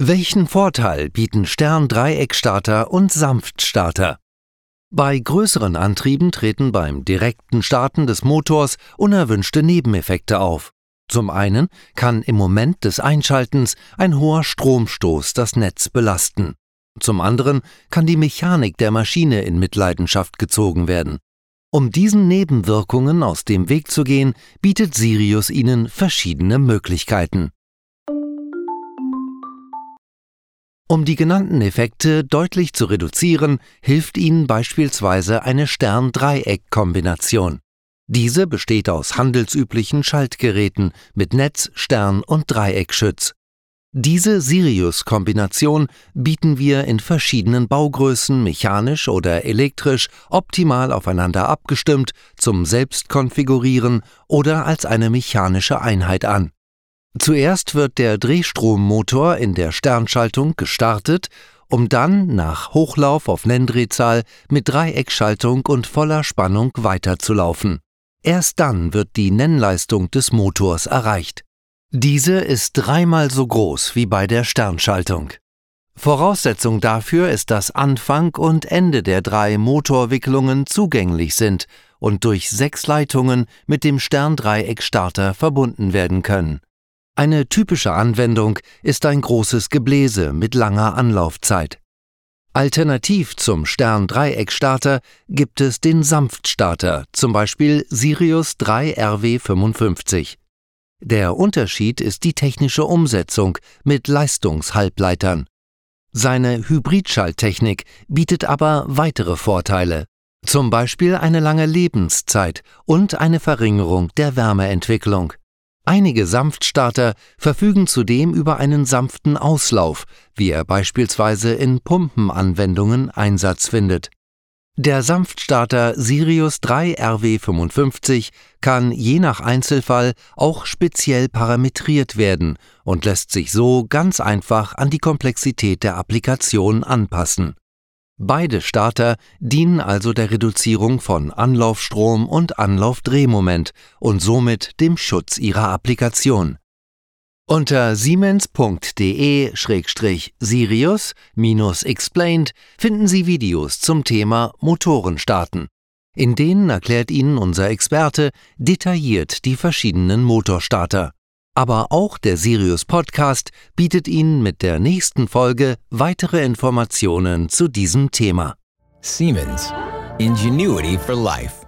Welchen Vorteil bieten Stern-Dreieckstarter und Sanftstarter? Bei größeren Antrieben treten beim direkten Starten des Motors unerwünschte Nebeneffekte auf. Zum einen kann im Moment des Einschaltens ein hoher Stromstoß das Netz belasten. Zum anderen kann die Mechanik der Maschine in Mitleidenschaft gezogen werden. Um diesen Nebenwirkungen aus dem Weg zu gehen, bietet Sirius Ihnen verschiedene Möglichkeiten. Um die genannten Effekte deutlich zu reduzieren, hilft Ihnen beispielsweise eine Stern-Dreieck-Kombination. Diese besteht aus handelsüblichen Schaltgeräten mit Netz, Stern und Dreieckschütz. Diese Sirius-Kombination bieten wir in verschiedenen Baugrößen mechanisch oder elektrisch optimal aufeinander abgestimmt zum Selbstkonfigurieren oder als eine mechanische Einheit an. Zuerst wird der Drehstrommotor in der Sternschaltung gestartet, um dann nach Hochlauf auf Nenndrehzahl mit Dreieckschaltung und voller Spannung weiterzulaufen. Erst dann wird die Nennleistung des Motors erreicht. Diese ist dreimal so groß wie bei der Sternschaltung. Voraussetzung dafür ist, dass Anfang und Ende der drei Motorwicklungen zugänglich sind und durch sechs Leitungen mit dem Sterndreieckstarter verbunden werden können. Eine typische Anwendung ist ein großes Gebläse mit langer Anlaufzeit. Alternativ zum Stern-Dreieckstarter gibt es den Sanftstarter, zum Beispiel Sirius 3 RW55. Der Unterschied ist die technische Umsetzung mit Leistungshalbleitern. Seine Hybridschalttechnik bietet aber weitere Vorteile, zum Beispiel eine lange Lebenszeit und eine Verringerung der Wärmeentwicklung. Einige Sanftstarter verfügen zudem über einen sanften Auslauf, wie er beispielsweise in Pumpenanwendungen Einsatz findet. Der Sanftstarter Sirius 3 RW55 kann je nach Einzelfall auch speziell parametriert werden und lässt sich so ganz einfach an die Komplexität der Applikation anpassen Beide Starter dienen also der Reduzierung von Anlaufstrom und Anlaufdrehmoment und somit dem Schutz ihrer Applikation. Unter siemens.de-sirius-explained finden Sie Videos zum Thema Motorenstarten. In denen erklärt Ihnen unser Experte detailliert die verschiedenen Motorstarter. Aber auch der Sirius Podcast bietet Ihnen mit der nächsten Folge weitere Informationen zu diesem Thema. Siemens. Ingenuity for Life.